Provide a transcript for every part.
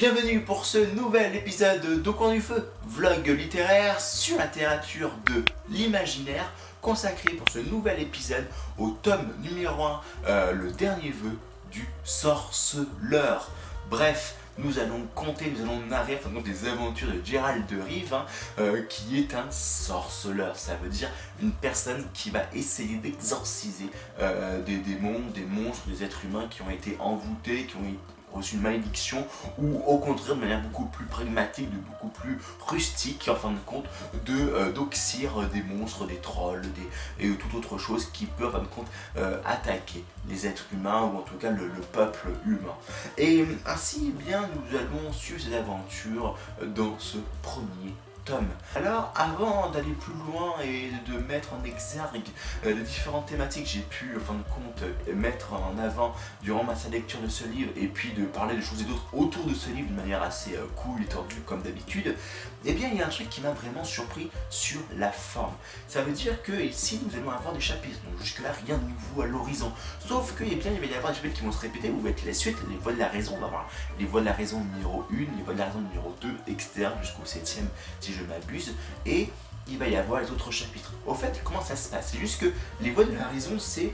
Bienvenue pour ce nouvel épisode d'Au coin du feu, vlog littéraire sur la littérature de l'imaginaire, consacré pour ce nouvel épisode au tome numéro 1, euh, le dernier vœu du sorceleur. Bref, nous allons compter, nous allons narrer des aventures de Gérald de Rive, hein, euh, qui est un sorceleur. Ça veut dire une personne qui va essayer d'exorciser euh, des démons, des monstres, des êtres humains qui ont été envoûtés, qui ont une malédiction ou au contraire de manière beaucoup plus pragmatique, de beaucoup plus rustique en fin de compte de euh, d'oxyre des monstres, des trolls des, et toute autre chose qui peut en fin de compte euh, attaquer les êtres humains ou en tout cas le, peuple humain. Et ainsi eh bien nous allons suivre ces aventures dans ce premier alors, avant d'aller plus loin et de mettre en exergue euh, les différentes thématiques que j'ai pu, en fin de compte, euh, mettre en avant durant ma lecture de ce livre, et puis de parler de choses et d'autres autour de ce livre de manière assez euh, cool et tordue comme d'habitude, eh bien, il y a un truc qui m'a vraiment surpris sur la forme. Ça veut dire que ici, nous allons avoir des chapitres. Donc jusque-là, rien de nouveau à l'horizon. Sauf que, eh bien, il va y avoir des chapitres qui vont se répéter, ou avec la suite, les voies de la raison. On va les voies de la raison numéro 1, les voies de la raison numéro 2, etc. jusqu'au 7ème, si je m'abuse. Et il va y avoir les autres chapitres. Au fait, comment ça se passe? C'est juste que les voies de la raison, c'est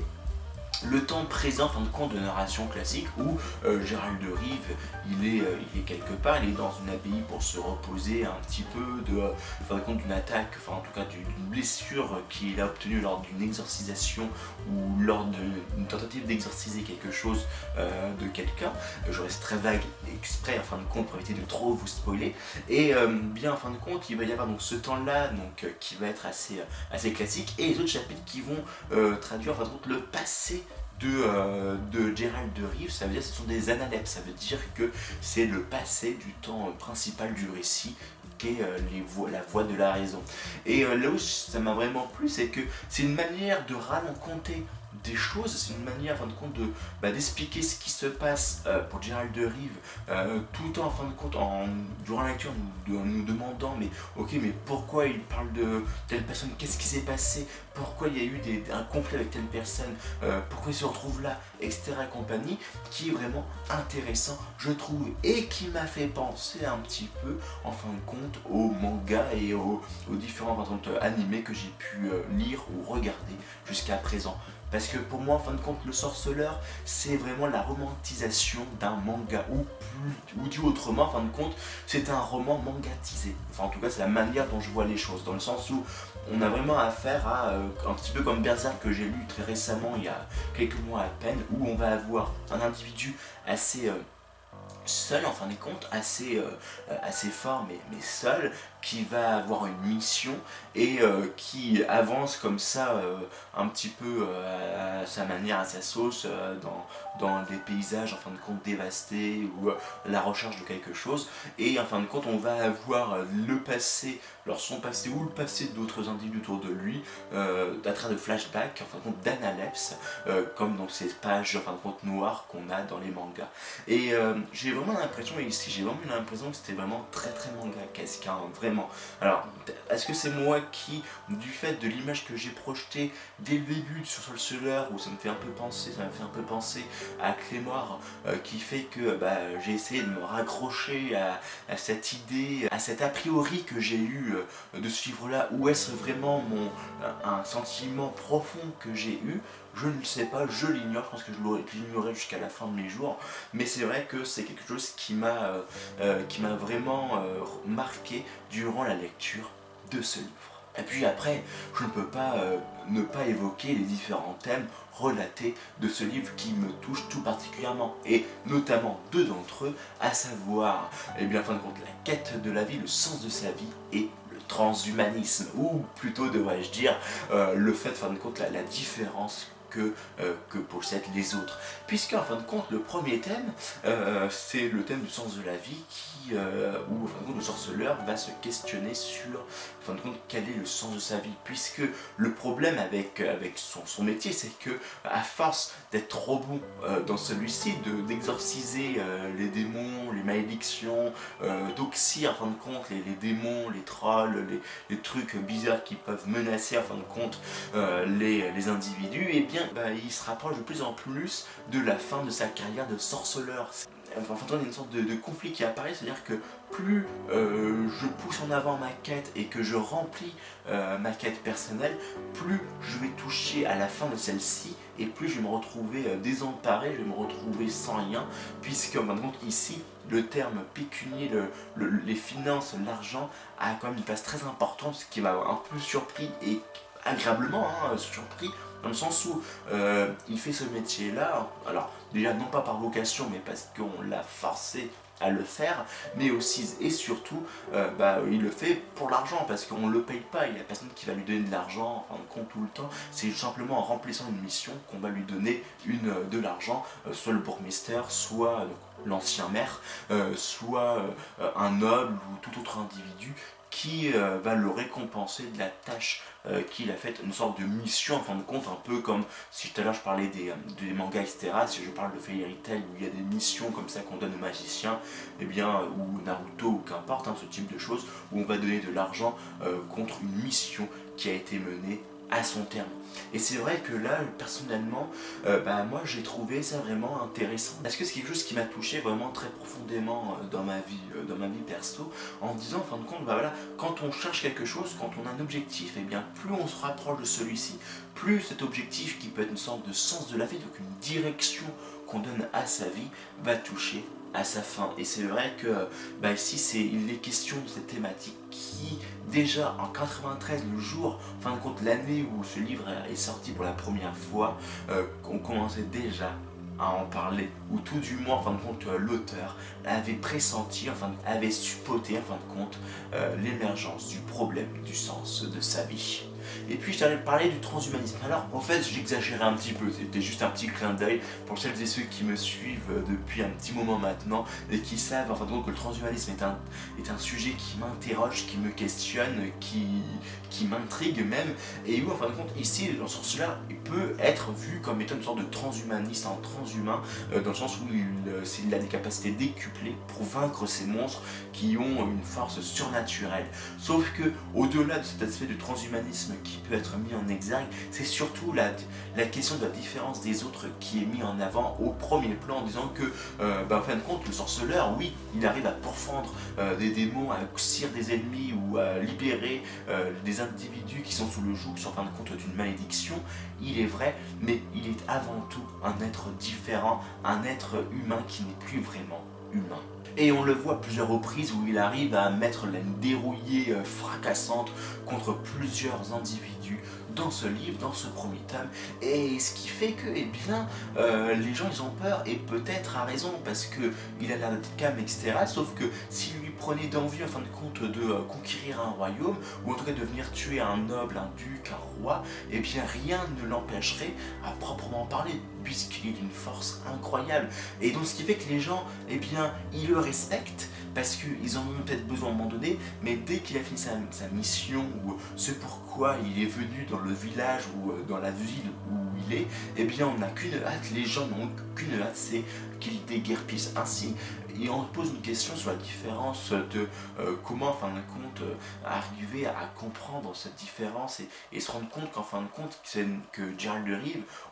le temps présent, fin de compte, de narration classique où euh, Gérald de Rive, il est, euh, il est quelque part, il est dans une abbaye pour se reposer un petit peu de, fin de compte, d'une attaque, enfin en tout cas d'une blessure qu'il a obtenue lors d'une exorcisation ou lors d'une tentative d'exorciser quelque chose euh, de quelqu'un. Je reste très vague exprès en fin de compte pour éviter de trop vous spoiler. Et bien en fin de compte, il va y avoir donc ce temps-là donc qui va être assez, assez classique et les autres chapitres qui vont traduire en fin de compte le passé de, euh, de Rive, ça veut dire que ce sont des analepses, ça veut dire que c'est le passé du temps principal du récit qu'est euh, les la voix de la raison. Et euh, là où ça m'a vraiment plu, c'est que c'est une manière de raconter des choses, c'est une manière en fin de compte de bah, d'expliquer ce qui se passe euh, pour Gérald de Rive, euh, tout en fin de compte, en, durant la lecture, nous, nous demandant mais ok mais pourquoi il parle de telle personne, qu'est-ce qui s'est passé, pourquoi il y a eu des, un conflit avec telle personne, euh, pourquoi il se retrouve là, etc. compagnie, qui est vraiment intéressant je trouve et qui m'a fait penser un petit peu en fin de compte au manga et aux, différents par animés que j'ai pu lire ou regarder jusqu'à présent. Parce que pour moi, en fin de compte, le sorceleur, c'est vraiment la romantisation d'un manga. Ou, ou dit autrement, en fin de compte, c'est un roman mangatisé. Enfin, en tout cas, c'est la manière dont je vois les choses. Dans le sens où on a vraiment affaire à, euh, un petit peu comme Berserk que j'ai lu très récemment, il y a quelques mois à peine, où on va avoir un individu assez... Euh, seul en fin de compte, assez, euh, assez fort mais, mais seul, qui va avoir une mission et euh, qui avance comme ça euh, un petit peu euh, à sa manière, à sa sauce dans, dans des paysages en fin de compte dévastés ou la recherche de quelque chose. Et en fin de compte on va avoir le passé, leur son passé ou le passé d'autres individus autour de lui à travers de flashbacks, en fin de compte comme dans ces pages en fin de compte noires qu'on a dans les mangas. Et j'ai vraiment l'impression ici, j'ai vraiment l'impression que c'était vraiment très très manga qu'est-ce hein, vraiment alors, est-ce que c'est moi qui, du fait de l'image que j'ai projetée dès le début sur Sorcerer, où ça me fait un peu penser, ça me fait un peu penser à Clémore, euh, qui fait que bah, j'ai essayé de me raccrocher à, cette idée, à cet a priori que j'ai eu euh, de ce livre-là, ou est-ce vraiment mon, un sentiment profond que j'ai eu je ne sais pas, je l'ignore, je pense que je l'ignorerai jusqu'à la fin de mes jours, mais c'est vrai que c'est quelque chose qui m'a euh, euh, vraiment euh, marqué durant la lecture de ce livre. Et puis après, je ne peux pas ne pas évoquer les différents thèmes relatés de ce livre qui me touche tout particulièrement, et notamment deux d'entre eux, à savoir, eh bien, en fin de compte, la quête de la vie, le sens de sa vie et le transhumanisme, ou plutôt devrais-je dire, le fait, fin de compte, la différence que, euh, que possèdent les autres. Puisque en fin de compte, le premier thème, euh, c'est le thème du sens de la vie qui, euh, où en fin de compte, le sorceleur va se questionner sur en fin de compte, quel est le sens de sa vie. Puisque le problème avec, avec son, son métier, c'est que à force d'être trop bon dans celui-ci, d'exorciser les démons, les malédictions, d'oxyre en fin de compte les, les, démons, les trolls, les, les, trucs bizarres qui peuvent menacer en fin de compte les, les individus, et eh bah, il se rapproche de plus en plus de la fin de sa carrière de sorceleur. enfin, il y a une sorte de, conflit qui apparaît, c'est-à-dire que plus euh, je pousse en avant ma quête et que je remplis euh, ma quête personnelle, plus je vais toucher à la fin de celle-ci et plus je vais me retrouver euh, désemparé, je vais me retrouver sans rien, puisque en de compte ici, le terme pécunier, les finances, l'argent a quand même une place très importante, ce qui m'a un peu surpris et agréablement hein, surpris dans le sens où euh, il fait ce métier-là, alors déjà non pas par vocation, mais parce qu'on l'a forcé à le faire, mais aussi et surtout, euh, bah, il le fait pour l'argent, parce qu'on ne le paye pas, il n'y a personne qui va lui donner de l'argent en compte tout le temps, c'est simplement en remplissant une mission qu'on va lui donner une, euh, de l'argent, soit le bourgmester, soit l'ancien maire, soit un noble ou tout autre individu qui euh, va le récompenser de la tâche euh, qu'il a faite, une sorte de mission en fin de compte, un peu comme si tout à l'heure je parlais des, euh, mangas, etc. Si je parle de Fairy Tail où il y a des missions comme ça qu'on donne aux magiciens, eh bien, ou Naruto, ou qu'importe, hein, ce type de choses, où on va donner de l'argent contre une mission qui a été menée à son terme. Et c'est vrai que là, personnellement, euh, bah, moi j'ai trouvé ça vraiment intéressant. Parce que c'est quelque chose qui m'a touché vraiment très profondément euh, dans ma vie, euh, dans ma vie perso, en disant en fin de compte, bah voilà, quand on cherche quelque chose, quand on a un objectif, et eh bien plus on se rapproche de celui-ci, plus cet objectif qui peut être une sorte de sens de la vie, donc une direction qu'on donne à sa vie, va toucher à sa fin. Et c'est vrai que bah, ici, c'est les questions de cette thématique qui, déjà en 93, le jour, en fin de compte, l'année où ce livre est sorti pour la première fois, euh, on commençait déjà à en parler, ou tout du moins, en fin de compte, euh, l'auteur avait pressenti, enfin, avait supporté, en fin de compte, euh, l'émergence du problème du sens de sa vie. Et puis je t'avais parlé du transhumanisme. Alors en fait j'exagérais un petit peu, c'était juste un petit clin d'œil pour celles et ceux qui me suivent depuis un petit moment maintenant et qui savent que le transhumanisme est un, est un sujet qui m'interroge, qui me questionne, qui, qui m'intrigue même et où en fin de compte ici dans ce sens-là il peut être vu comme étant une sorte de transhumaniste, un transhumain euh, dans le sens où il, euh, il a des capacités décuplées pour vaincre ces monstres qui ont une force surnaturelle. Sauf que au-delà de cet aspect de transhumanisme qui peut être mis en exergue, c'est surtout la, question de la différence des autres qui est mis en avant au premier plan en disant que, euh, bah, en fin de compte, le sorceleur, oui, il arrive à pourfendre euh, des démons, à cire des ennemis ou à libérer euh, des individus qui sont sous le joug, en fin de compte, d'une malédiction, il est vrai, mais il est avant tout un être différent, un être humain qui n'est plus vraiment Et on le voit à plusieurs reprises où il arrive à mettre la dérouillée euh, fracassante contre plusieurs individus dans ce livre, dans ce premier tome. Et ce qui fait que, eh euh, les gens ils ont peur et peut-être à raison parce que il a l'air d'être calme, etc. Sauf que s'il lui prenait d'envie en fin de compte de euh, conquérir un royaume ou en tout cas de venir tuer un noble, un duc, un roi, eh bien rien ne l'empêcherait à proprement parler puisqu'il est d'une force incroyable. Et donc ce qui fait que les gens, eh bien, ils le respectent parce qu'ils en ont peut-être besoin à un moment donné, mais dès qu'il a fini sa, mission ou ce pourquoi il est venu dans le village ou euh, dans la ville où il est, eh bien on n'a qu'une hâte, les gens n'ont qu'une hâte, c'est qu'il déguerpisse ainsi et on pose une question sur la différence de euh, comment, en fin de compte, euh, arriver à comprendre cette différence et, se rendre compte qu'en fin de compte, que Gerald de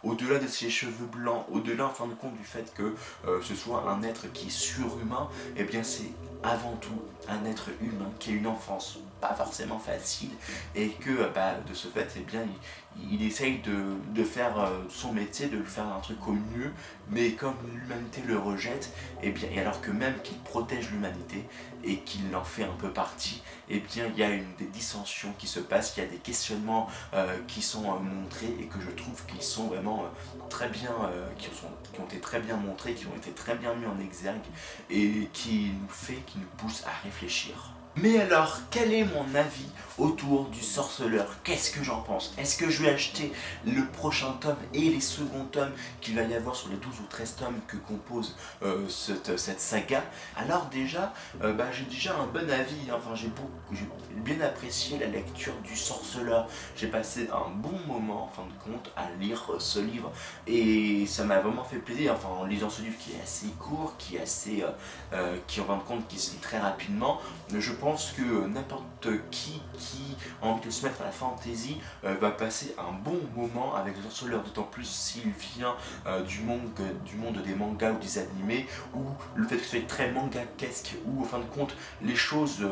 au-delà de ses cheveux blancs, au-delà, en fin de compte, du fait que euh, ce soit un être qui est surhumain, eh bien c'est avant tout un être humain qui a une enfance pas forcément facile et que bah, de ce fait, eh bien, il, essaye de, faire euh, son métier, de faire un truc au mieux, mais comme l'humanité le rejette, et eh bien, et alors que même qu'il protège l'humanité et qu'il en fait un peu partie, eh bien, il y a des dissensions qui se passent, il y a des questionnements euh, qui sont euh, montrés et que je trouve qu'ils sont vraiment très bien, qui, sont, qui ont été très bien montrés, qui ont été très bien mis en exergue et qui nous fait, nous pousse à réfléchir. Mais alors, quel est mon avis autour du sorceleur Qu'est-ce que j'en pense? Est-ce que je vais acheter le prochain tome et les seconds tomes qu'il va y avoir sur les 12 ou 13 tomes que compose euh, cette, saga? Alors déjà, euh, bah, j'ai déjà un bon avis, hein. enfin j'ai bien apprécié la lecture du sorceleur. J'ai passé un bon moment, en fin de compte, à lire euh, ce livre et ça m'a vraiment fait plaisir, enfin en lisant ce livre qui est assez court, qui est assez, qui en fin de compte, qui se lit très rapidement. Je pense que n'importe qui a envie de se mettre à la fantasy va passer un bon moment avec le sorceleur, d'autant plus s'il vient du, monde, du monde des mangas ou des animés, ou le fait que ce soit très manga-esque, où en fin de compte les choses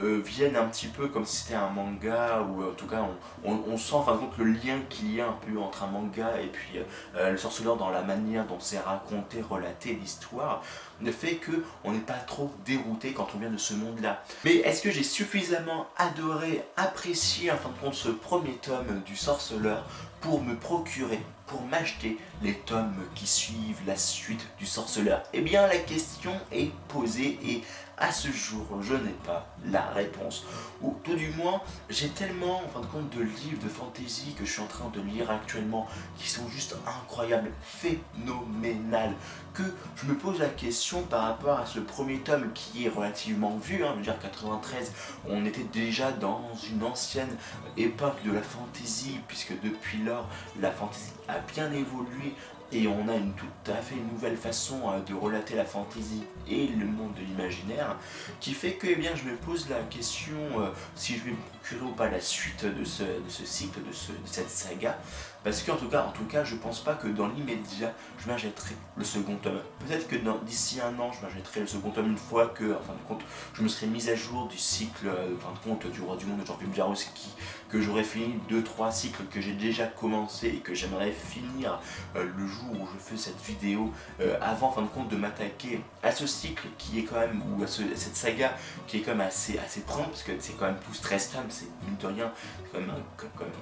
viennent un petit peu comme si c'était un manga, ou en tout cas on, sent en fin de compte le lien qu'il y a un peu entre un manga et puis le sorceleur dans la manière dont c'est raconté, relaté l'histoire ne fait que on n'est pas trop dérouté quand on vient de ce monde-là. Mais est-ce que j'ai suffisamment adoré, apprécié en fin de compte ce premier tome du Sorceleur pour me procurer, pour m'acheter les tomes qui suivent la suite du Sorceleur? Eh bien la question est posée et à ce jour, je n'ai pas la réponse. Ou tout du moins, j'ai tellement, en fin de compte, de livres de fantasy que je suis en train de lire actuellement qui sont juste incroyables, phénoménales, que je me pose la question par rapport à ce premier tome qui est relativement hein, dire 93, on était déjà dans une ancienne époque de la fantasy, puisque depuis lors, la fantasy a bien évolué, et on a une tout à fait nouvelle façon euh, de relater la fantaisie et le monde de l'imaginaire qui fait que eh bien, je me pose la question euh, si je vais me procurer ou pas la suite de ce, cycle, de, cette saga parce qu'en tout cas, en tout cas, je pense pas que dans l'immédiat, je m'achèterai le second tome. Peut-être que d'ici un an, je m'achèterai le second tome une fois que, en fin de compte, je me serai mise à jour du cycle, euh, en fin de compte, du Roi du Monde de Jean-Philippe Jarouski, que j'aurai fini 2-3 cycles que j'ai déjà commencé et que j'aimerais finir le jour où je fais cette vidéo euh, avant en fin de compte de m'attaquer à ce cycle qui est quand même, ou à, cette saga qui est quand même assez, assez prompt parce que c'est quand même plus 13 tomes, c'est mine de rien quand même,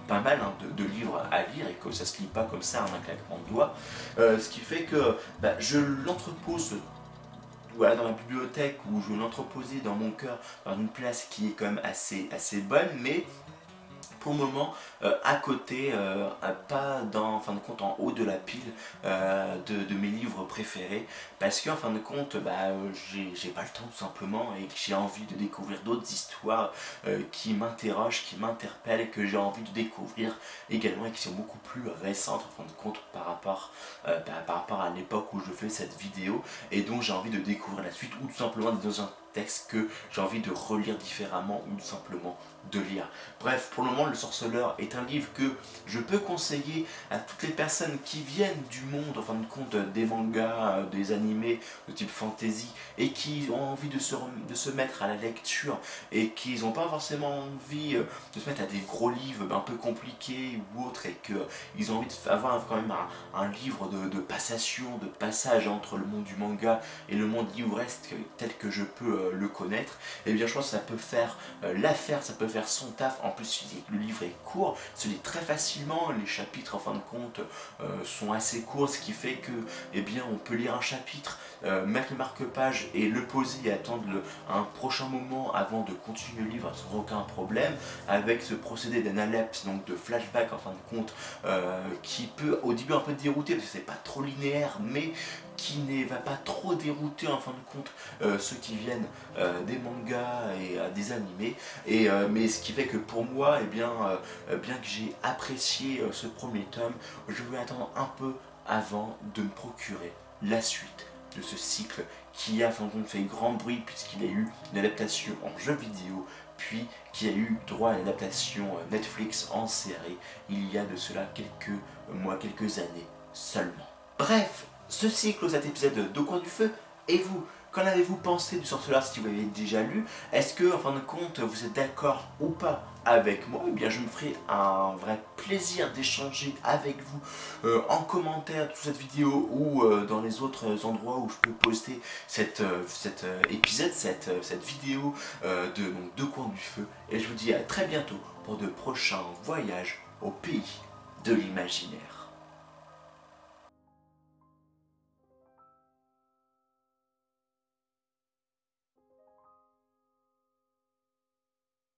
pas mal hein, de, livres à lire et que ça se lit pas comme ça en un claquement de doigts. Euh, ce qui fait que bah, je l'entrepose voilà, dans ma bibliothèque où je l'entreposais dans mon cœur dans une place qui est quand même assez, assez bonne mais pour le moment euh, à côté, euh, pas dans, en fin de compte en haut de la pile euh, de, mes livres préférés parce qu'en fin de compte bah, j'ai pas le temps tout simplement et j'ai envie de découvrir d'autres histoires qui m'interrogent, qui m'interpellent, que j'ai envie de découvrir également et qui sont beaucoup plus récentes en fin de compte par rapport, bah, par rapport à l'époque où je fais cette vidéo et donc j'ai envie de découvrir la suite ou tout simplement dans un texte que j'ai envie de relire différemment ou tout simplement de lire. Bref, pour le moment, Le Sorceleur est un livre que je peux conseiller à toutes les personnes qui viennent du monde, en fin de compte, des mangas, des animés de type fantasy, et qui ont envie de se, de se mettre à la lecture, et qui n'ont pas forcément envie euh, de se mettre à des gros livres un peu compliqués ou autres, et qu'ils ont envie d'avoir quand même un, livre de, passation, de passage entre le monde du manga et le monde livresque tel que je peux euh, le connaître, et eh bien je pense que ça peut faire euh, l'affaire, ça peut faire son taf. En plus, livre est court, se lit très facilement. Les chapitres, en fin de compte, euh, sont assez courts, ce qui fait que, eh bien, on peut lire un chapitre, euh, mettre le marque-page et le poser et attendre un prochain moment avant de continuer le livre sans aucun problème. Avec ce procédé d'analepse, donc de flashback, en fin de compte, euh, qui peut au début un peu dérouter parce que c'est pas trop linéaire, mais qui ne va pas trop dérouter en fin de compte euh, ceux qui viennent euh, des mangas et euh, des animés. Et, mais ce qui fait que pour moi, eh bien, bien que j'ai apprécié ce premier tome, je vais attendre un peu avant de me procurer la suite de ce cycle qui a fin de compte fait grand bruit puisqu'il a eu une adaptation en jeu vidéo puis qui a eu droit à une adaptation Netflix en série il y a de cela quelques mois, quelques années seulement. Bref, ce cycle, cet épisode de Coin du Feu, et vous Qu'en avez-vous pensé du sorceleur si vous l'avez déjà lu? Est-ce que, en fin de compte, vous êtes d'accord ou pas avec moi? Eh bien, je me ferai un vrai plaisir d'échanger avec vous euh, en commentaire sous cette vidéo ou euh, dans les autres endroits où je peux poster euh, cet épisode, cette, cette vidéo de donc, Deux Coins du Feu. Et je vous dis à très bientôt pour de prochains voyages au pays de l'imaginaire.